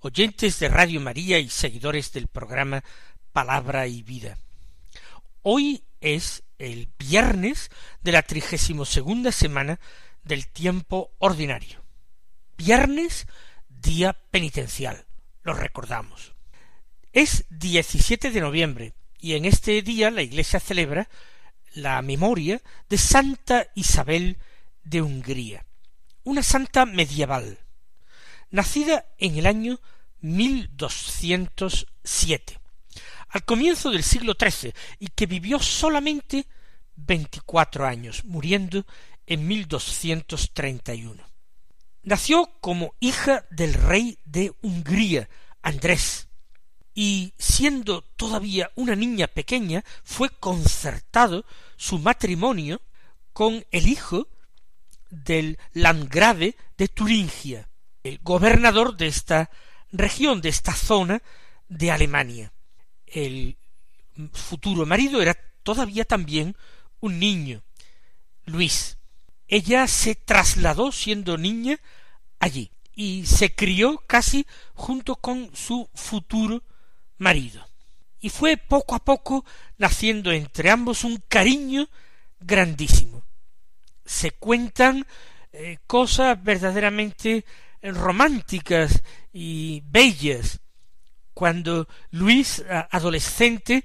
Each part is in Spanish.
oyentes de Radio María y seguidores del programa Palabra y Vida. Hoy es el viernes de la trigésimo segunda semana del tiempo ordinario. Viernes, día penitencial, lo recordamos. Es 17 de noviembre y en este día la Iglesia celebra la memoria de Santa Isabel de Hungría, una santa medieval, nacida en el año 1207, al comienzo del siglo XIII, y que vivió solamente veinticuatro años, muriendo en 1231. Nació como hija del rey de Hungría, Andrés, y siendo todavía una niña pequeña, fue concertado su matrimonio con el hijo del landgrave de Turingia, el gobernador de esta región, de esta zona de Alemania. El futuro marido era todavía también un niño, Luis. Ella se trasladó siendo niña allí y se crió casi junto con su futuro marido. Y fue poco a poco naciendo entre ambos un cariño grandísimo. Se cuentan eh, cosas verdaderamente románticas y bellas. Cuando Luis, adolescente,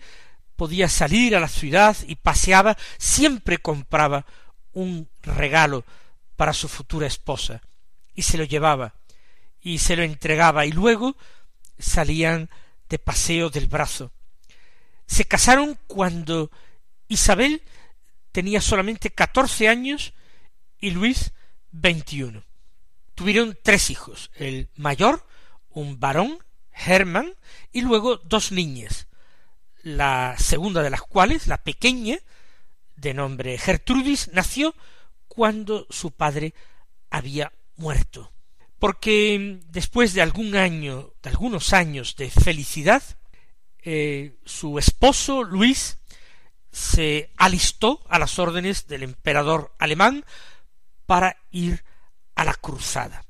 podía salir a la ciudad y paseaba, siempre compraba un regalo para su futura esposa y se lo llevaba y se lo entregaba y luego salían de paseo del brazo. Se casaron cuando Isabel tenía solamente catorce años y Luis veintiuno. Tuvieron tres hijos, el mayor, un varón, Hermann, y luego dos niñas, la segunda de las cuales, la pequeña, de nombre Gertrudis, nació cuando su padre había muerto. Porque después de algún año, de algunos años de felicidad, eh, su esposo Luis se alistó a las órdenes del emperador alemán para ir a la cruzada.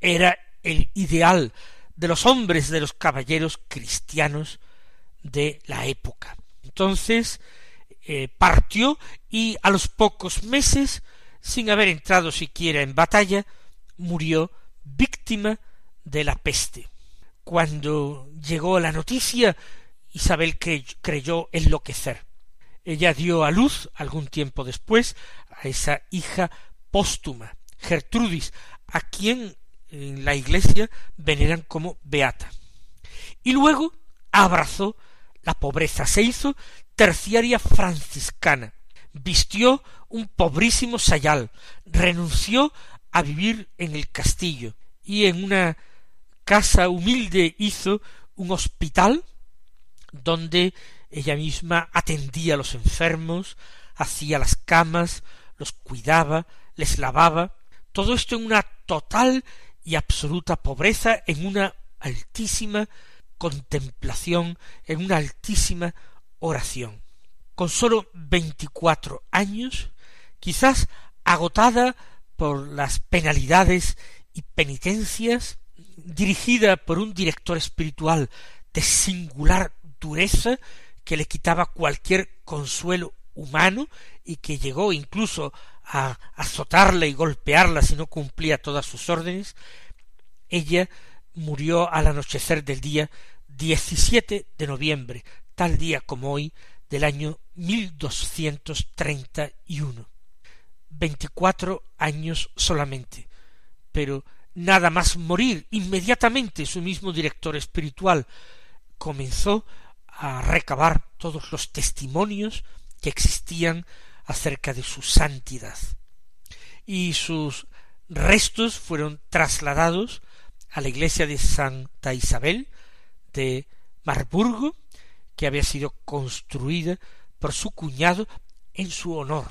Era el ideal de los hombres, de los caballeros cristianos de la época. Entonces eh, partió y a los pocos meses, sin haber entrado siquiera en batalla, murió víctima de la peste. Cuando llegó la noticia, Isabel creyó enloquecer. Ella dio a luz, algún tiempo después, a esa hija póstuma, Gertrudis, a quien en la iglesia veneran como beata. Y luego abrazó la pobreza, se hizo terciaria franciscana, vistió un pobrísimo sayal, renunció a vivir en el castillo y en una casa humilde hizo un hospital donde ella misma atendía a los enfermos, hacía las camas, los cuidaba, les lavaba, todo esto en una total y absoluta pobreza, en una altísima contemplación, en una altísima oración. Con sólo veinticuatro años, quizás agotada por las penalidades y penitencias, dirigida por un director espiritual de singular dureza, que le quitaba cualquier consuelo humano y que llegó incluso a azotarla y golpearla si no cumplía todas sus órdenes, ella murió al anochecer del día 17 de noviembre, tal día como hoy, del año 1231 veinticuatro años solamente. Pero nada más morir, inmediatamente su mismo director espiritual comenzó a recabar todos los testimonios que existían acerca de su santidad. Y sus restos fueron trasladados a la iglesia de Santa Isabel de Marburgo, que había sido construida por su cuñado en su honor,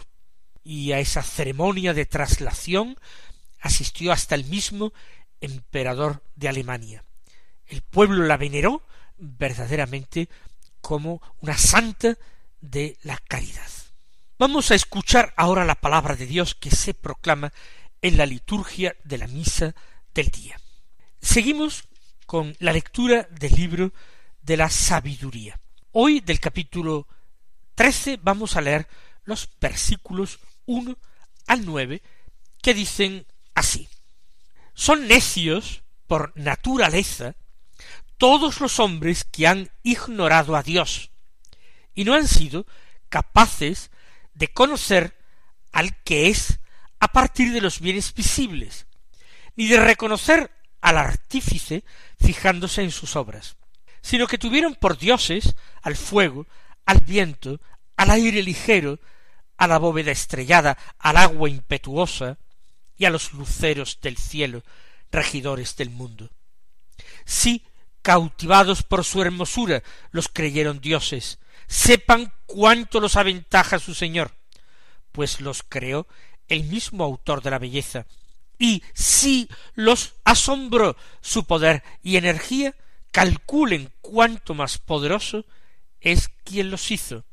y a esa ceremonia de traslación asistió hasta el mismo emperador de Alemania. El pueblo la veneró verdaderamente como una santa de la caridad. Vamos a escuchar ahora la palabra de Dios que se proclama en la liturgia de la misa del día. Seguimos con la lectura del libro de la sabiduría. Hoy del capítulo trece vamos a leer los versículos uno al nueve que dicen así. Son necios por naturaleza todos los hombres que han ignorado a Dios y no han sido capaces de conocer al que es a partir de los bienes visibles, ni de reconocer al artífice fijándose en sus obras, sino que tuvieron por dioses al fuego, al viento, al aire ligero, a la bóveda estrellada, al agua impetuosa y a los luceros del cielo, regidores del mundo. Sí, cautivados por su hermosura, los creyeron dioses, sepan cuánto los aventaja su Señor, pues los creó el mismo autor de la belleza, y si los asombró su poder y energía, calculen cuánto más poderoso es quien los hizo,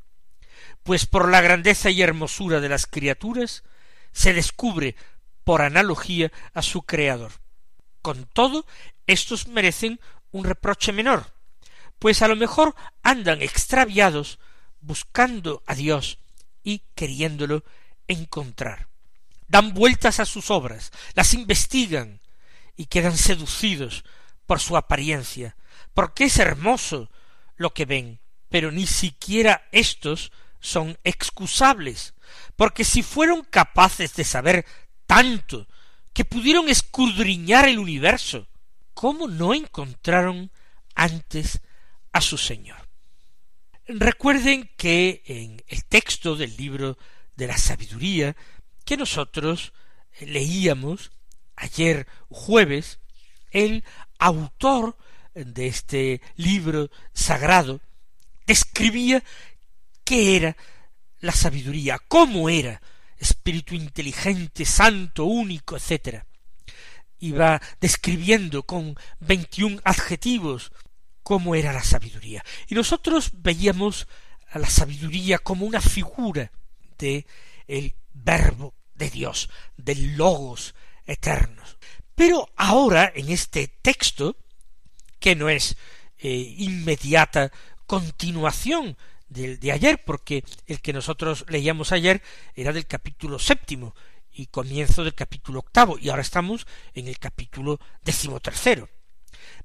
pues por la grandeza y hermosura de las criaturas se descubre por analogía a su creador. Con todo, estos merecen un reproche menor, pues a lo mejor andan extraviados buscando a Dios y queriéndolo encontrar. Dan vueltas a sus obras, las investigan y quedan seducidos por su apariencia, porque es hermoso lo que ven, pero ni siquiera éstos son excusables, porque si fueron capaces de saber tanto que pudieron escudriñar el universo, ¿cómo no encontraron antes a su Señor. Recuerden que en el texto del libro de la sabiduría que nosotros leíamos ayer jueves, el autor de este libro sagrado describía qué era la sabiduría, cómo era espíritu inteligente, santo, único, etc. Iba describiendo con veintiún adjetivos cómo era la sabiduría. Y nosotros veíamos a la sabiduría como una figura de el verbo de Dios, del logos eternos. Pero ahora, en este texto, que no es eh, inmediata continuación del de ayer, porque el que nosotros leíamos ayer era del capítulo séptimo y comienzo del capítulo octavo, y ahora estamos en el capítulo decimotercero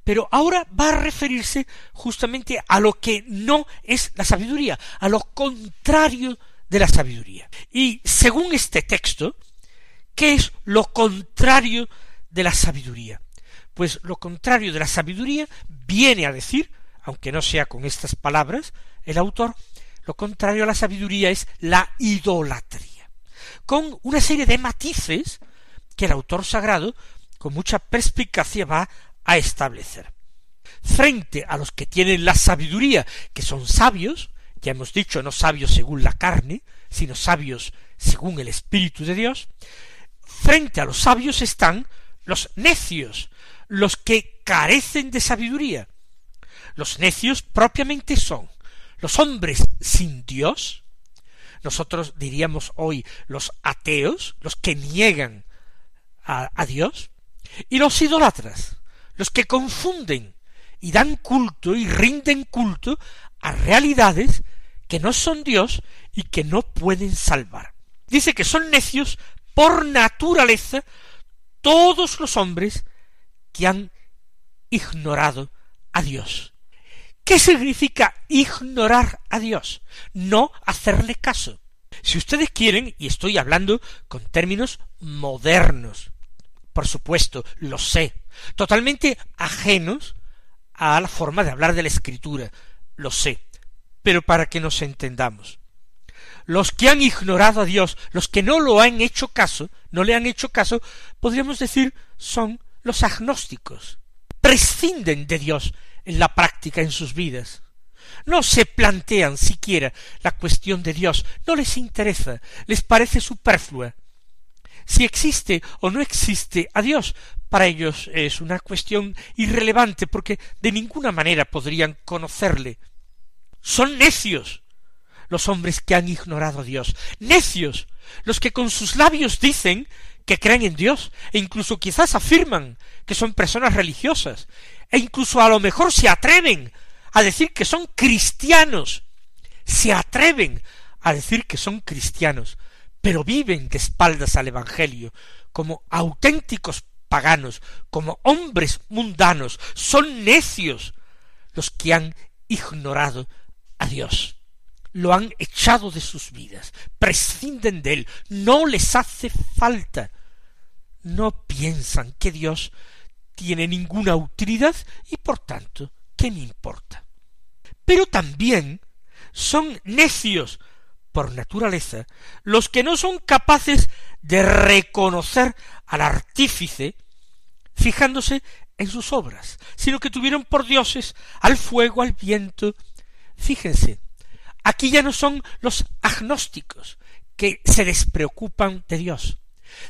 pero ahora va a referirse justamente a lo que no es la sabiduría, a lo contrario de la sabiduría. Y según este texto, ¿qué es lo contrario de la sabiduría? Pues lo contrario de la sabiduría viene a decir, aunque no sea con estas palabras, el autor, lo contrario a la sabiduría es la idolatría, con una serie de matices que el autor sagrado con mucha perspicacia va a establecer. Frente a los que tienen la sabiduría, que son sabios, ya hemos dicho, no sabios según la carne, sino sabios según el Espíritu de Dios, frente a los sabios están los necios, los que carecen de sabiduría. Los necios propiamente son los hombres sin Dios, nosotros diríamos hoy los ateos, los que niegan a, a Dios, y los idólatras, los que confunden y dan culto y rinden culto a realidades que no son Dios y que no pueden salvar. Dice que son necios por naturaleza todos los hombres que han ignorado a Dios. ¿Qué significa ignorar a Dios? No hacerle caso. Si ustedes quieren, y estoy hablando con términos modernos, por supuesto, lo sé, totalmente ajenos a la forma de hablar de la escritura, lo sé, pero para que nos entendamos. Los que han ignorado a Dios, los que no lo han hecho caso, no le han hecho caso, podríamos decir son los agnósticos. Prescinden de Dios en la práctica en sus vidas. No se plantean siquiera la cuestión de Dios, no les interesa, les parece superflua. Si existe o no existe a Dios, para ellos es una cuestión irrelevante porque de ninguna manera podrían conocerle. Son necios los hombres que han ignorado a Dios, necios los que con sus labios dicen que creen en Dios, e incluso quizás afirman que son personas religiosas, e incluso a lo mejor se atreven a decir que son cristianos, se atreven a decir que son cristianos, pero viven de espaldas al Evangelio, como auténticos paganos, como hombres mundanos, son necios los que han ignorado a Dios lo han echado de sus vidas, prescinden de él, no les hace falta, no piensan que Dios tiene ninguna utilidad y por tanto, ¿qué me importa? Pero también son necios por naturaleza los que no son capaces de reconocer al artífice fijándose en sus obras, sino que tuvieron por dioses al fuego, al viento. Fíjense, aquí ya no son los agnósticos que se despreocupan de Dios,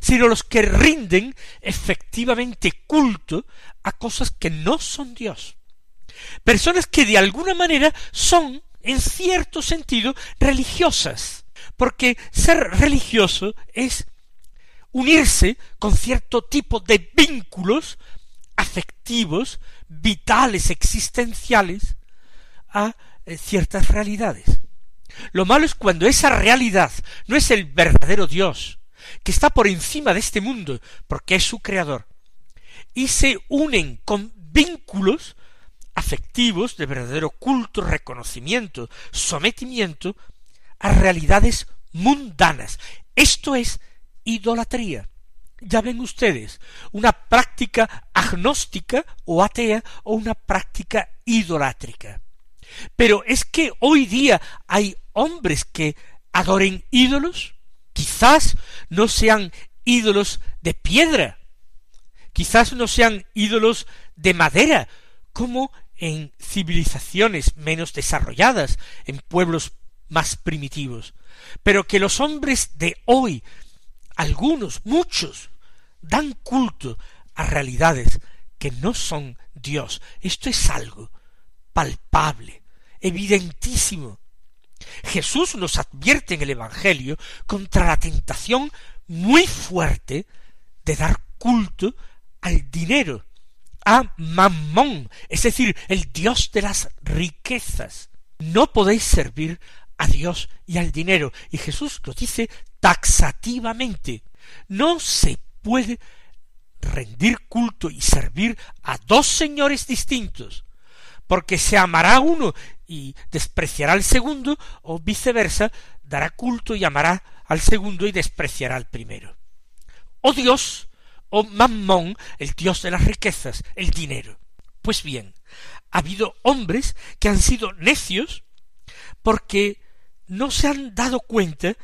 sino los que rinden efectivamente culto a cosas que no son Dios. Personas que de alguna manera son, en cierto sentido, religiosas, porque ser religioso es unirse con cierto tipo de vínculos afectivos, vitales, existenciales, a eh, ciertas realidades. Lo malo es cuando esa realidad no es el verdadero Dios, que está por encima de este mundo, porque es su creador, y se unen con vínculos afectivos de verdadero culto, reconocimiento, sometimiento a realidades mundanas. Esto es idolatría. Ya ven ustedes, una práctica agnóstica o atea o una práctica idolátrica. Pero es que hoy día hay hombres que adoren ídolos, Quizás no sean ídolos de piedra, quizás no sean ídolos de madera, como en civilizaciones menos desarrolladas, en pueblos más primitivos, pero que los hombres de hoy, algunos, muchos, dan culto a realidades que no son Dios. Esto es algo palpable, evidentísimo, Jesús nos advierte en el Evangelio contra la tentación muy fuerte de dar culto al dinero, a Mammón, es decir, el Dios de las riquezas. No podéis servir a Dios y al dinero. Y Jesús lo dice taxativamente. No se puede rendir culto y servir a dos señores distintos, porque se amará uno y despreciará al segundo, o viceversa, dará culto y amará al segundo y despreciará al primero. O Dios, o Mammón, el Dios de las riquezas, el dinero. Pues bien, ha habido hombres que han sido necios porque no se han dado cuenta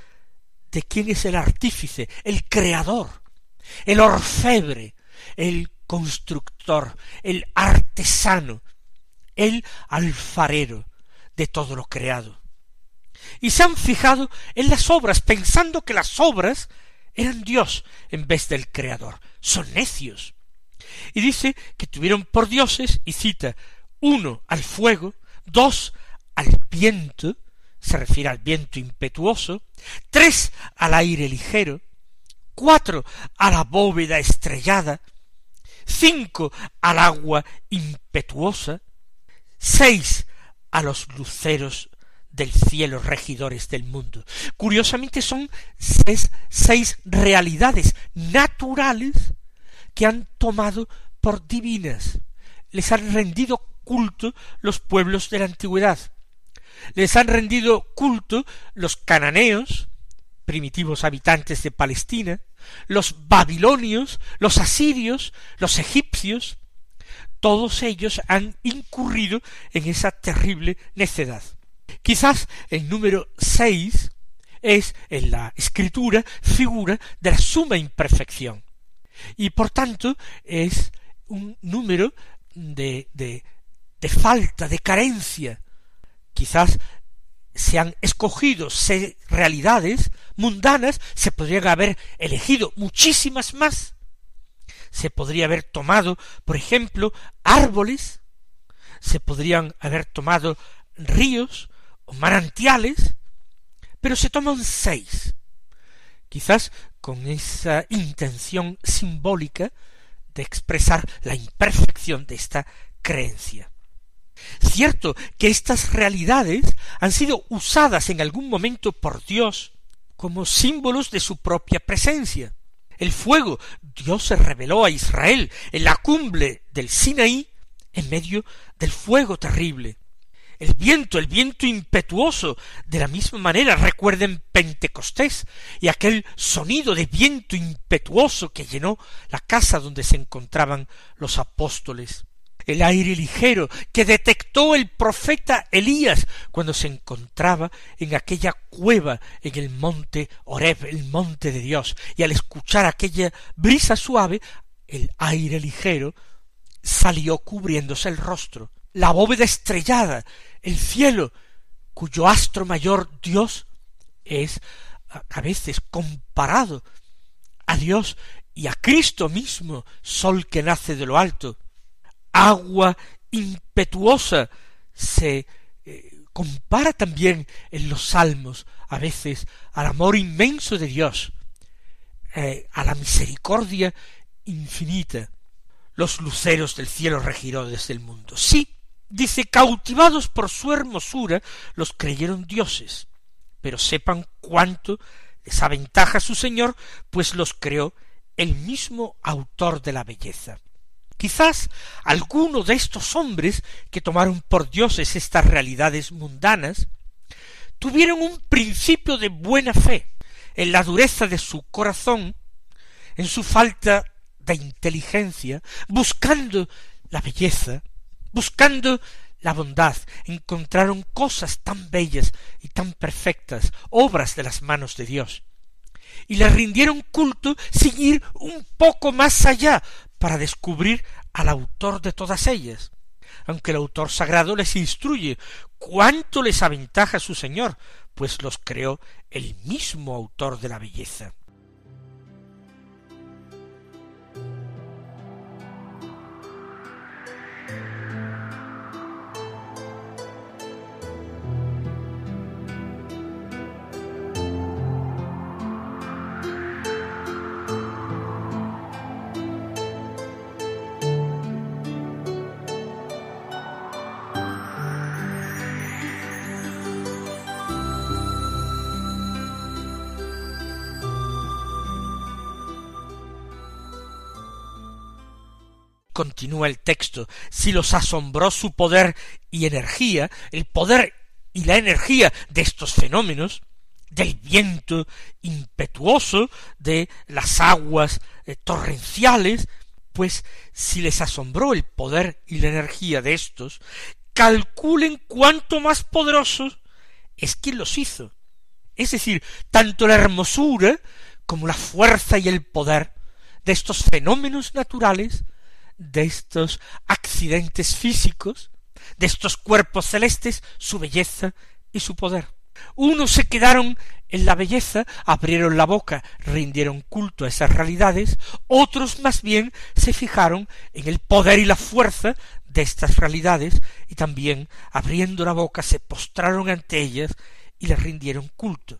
de quién es el artífice, el creador, el orfebre, el constructor, el artesano, el alfarero, de todo lo creado. Y se han fijado en las obras, pensando que las obras eran Dios en vez del Creador. Son necios. Y dice que tuvieron por dioses, y cita, uno al fuego, dos al viento, se refiere al viento impetuoso, tres al aire ligero, cuatro a la bóveda estrellada, cinco al agua impetuosa, seis a los luceros del cielo, regidores del mundo. Curiosamente son seis, seis realidades naturales que han tomado por divinas. Les han rendido culto los pueblos de la antigüedad. Les han rendido culto los cananeos, primitivos habitantes de Palestina, los babilonios, los asirios, los egipcios, todos ellos han incurrido en esa terrible necedad. Quizás el número seis es en la escritura figura de la suma imperfección y por tanto es un número de, de, de falta, de carencia. Quizás se han escogido realidades mundanas, se podrían haber elegido muchísimas más. Se podría haber tomado, por ejemplo, árboles, se podrían haber tomado ríos manantiales, pero se toman seis, quizás con esa intención simbólica de expresar la imperfección de esta creencia. Cierto que estas realidades han sido usadas en algún momento por Dios como símbolos de su propia presencia. El fuego, Dios se reveló a Israel en la cumbre del Sinaí en medio del fuego terrible. El viento, el viento impetuoso, de la misma manera recuerden Pentecostés y aquel sonido de viento impetuoso que llenó la casa donde se encontraban los apóstoles. El aire ligero que detectó el profeta Elías cuando se encontraba en aquella cueva en el monte Oreb, el monte de Dios, y al escuchar aquella brisa suave, el aire ligero salió cubriéndose el rostro. La bóveda estrellada, el cielo, cuyo astro mayor Dios es a veces comparado a Dios y a Cristo mismo, sol que nace de lo alto, agua impetuosa se eh, compara también en los salmos a veces al amor inmenso de Dios, eh, a la misericordia infinita. Los luceros del cielo regiró desde el mundo. Sí, dice, cautivados por su hermosura, los creyeron dioses, pero sepan cuánto les aventaja su Señor, pues los creó el mismo autor de la belleza. Quizás alguno de estos hombres que tomaron por dioses estas realidades mundanas tuvieron un principio de buena fe en la dureza de su corazón, en su falta de inteligencia, buscando la belleza, buscando la bondad, encontraron cosas tan bellas y tan perfectas, obras de las manos de Dios, y le rindieron culto sin ir un poco más allá para descubrir al autor de todas ellas, aunque el autor sagrado les instruye cuánto les aventaja su Señor, pues los creó el mismo autor de la belleza. Continúa el texto, si los asombró su poder y energía, el poder y la energía de estos fenómenos, del viento impetuoso, de las aguas eh, torrenciales, pues si les asombró el poder y la energía de estos, calculen cuánto más poderosos es quien los hizo. Es decir, tanto la hermosura como la fuerza y el poder de estos fenómenos naturales de estos accidentes físicos, de estos cuerpos celestes, su belleza y su poder. Unos se quedaron en la belleza, abrieron la boca, rindieron culto a esas realidades, otros más bien se fijaron en el poder y la fuerza de estas realidades, y también, abriendo la boca, se postraron ante ellas y les rindieron culto.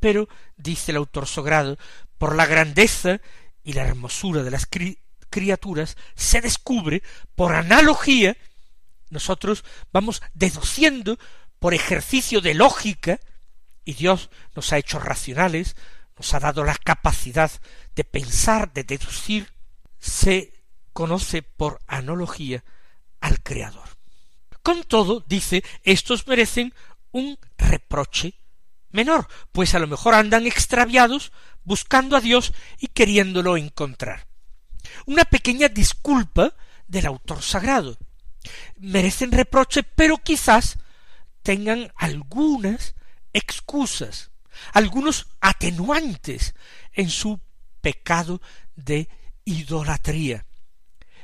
Pero, dice el autor sagrado, por la grandeza y la hermosura de las criaturas se descubre por analogía, nosotros vamos deduciendo por ejercicio de lógica, y Dios nos ha hecho racionales, nos ha dado la capacidad de pensar, de deducir, se conoce por analogía al Creador. Con todo, dice, estos merecen un reproche menor, pues a lo mejor andan extraviados buscando a Dios y queriéndolo encontrar una pequeña disculpa del autor sagrado. Merecen reproche, pero quizás tengan algunas excusas, algunos atenuantes en su pecado de idolatría.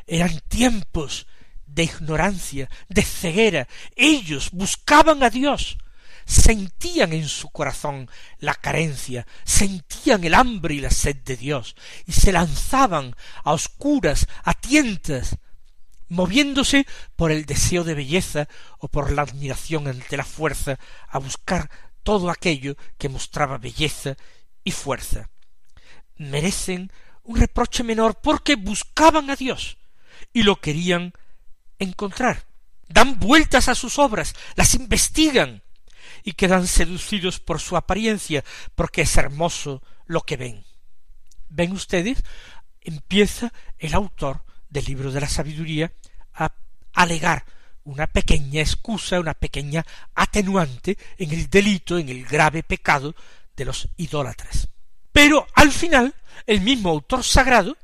Eran tiempos de ignorancia, de ceguera. Ellos buscaban a Dios, sentían en su corazón la carencia, sentían el hambre y la sed de Dios, y se lanzaban a oscuras, a tientas, moviéndose por el deseo de belleza o por la admiración ante la fuerza, a buscar todo aquello que mostraba belleza y fuerza. Merecen un reproche menor porque buscaban a Dios y lo querían encontrar. Dan vueltas a sus obras, las investigan y quedan seducidos por su apariencia, porque es hermoso lo que ven. ¿Ven ustedes? Empieza el autor del libro de la sabiduría a alegar una pequeña excusa, una pequeña atenuante en el delito, en el grave pecado de los idólatras. Pero al final, el mismo autor sagrado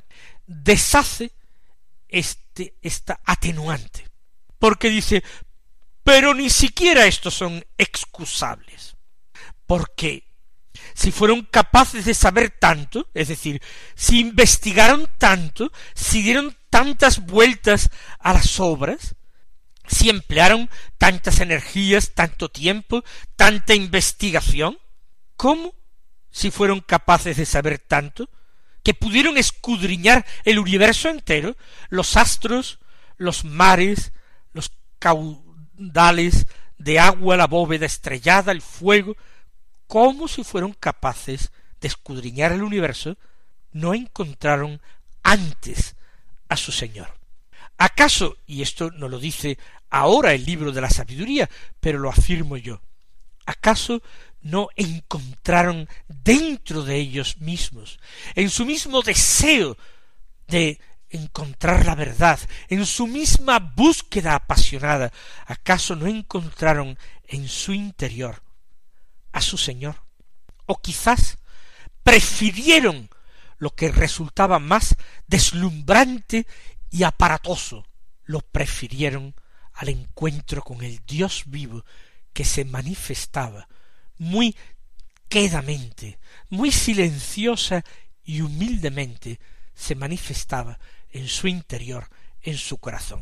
deshace este, esta atenuante, porque dice, pero ni siquiera estos son excusables, porque si fueron capaces de saber tanto, es decir, si investigaron tanto, si dieron tantas vueltas a las obras, si emplearon tantas energías, tanto tiempo, tanta investigación, ¿cómo, si fueron capaces de saber tanto, que pudieron escudriñar el universo entero, los astros, los mares, los caudales de agua, la bóveda estrellada, el fuego, cómo si fueron capaces de escudriñar el universo, no encontraron antes a su Señor. ¿Acaso, y esto no lo dice ahora el libro de la sabiduría, pero lo afirmo yo, acaso no encontraron dentro de ellos mismos, en su mismo deseo de encontrar la verdad, en su misma búsqueda apasionada, acaso no encontraron en su interior a su Señor? O quizás prefirieron lo que resultaba más deslumbrante y aparatoso, lo prefirieron al encuentro con el Dios vivo que se manifestaba muy quedamente, muy silenciosa y humildemente se manifestaba en su interior, en su corazón.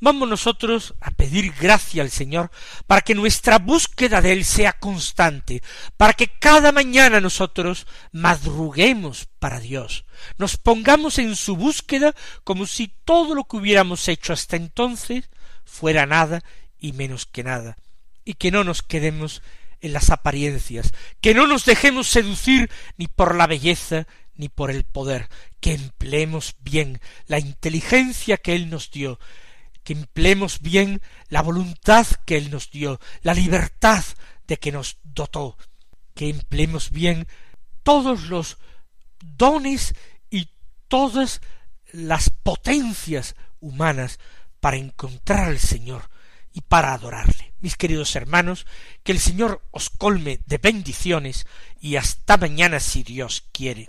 Vamos nosotros a pedir gracia al Señor para que nuestra búsqueda de Él sea constante, para que cada mañana nosotros madruguemos para Dios, nos pongamos en su búsqueda como si todo lo que hubiéramos hecho hasta entonces fuera nada y menos que nada, y que no nos quedemos en las apariencias, que no nos dejemos seducir ni por la belleza ni por el poder, que empleemos bien la inteligencia que Él nos dio, que empleemos bien la voluntad que Él nos dio, la libertad de que nos dotó, que empleemos bien todos los dones y todas las potencias humanas para encontrar al Señor y para adorarle. Mis queridos hermanos, que el Señor os colme de bendiciones y hasta mañana si Dios quiere.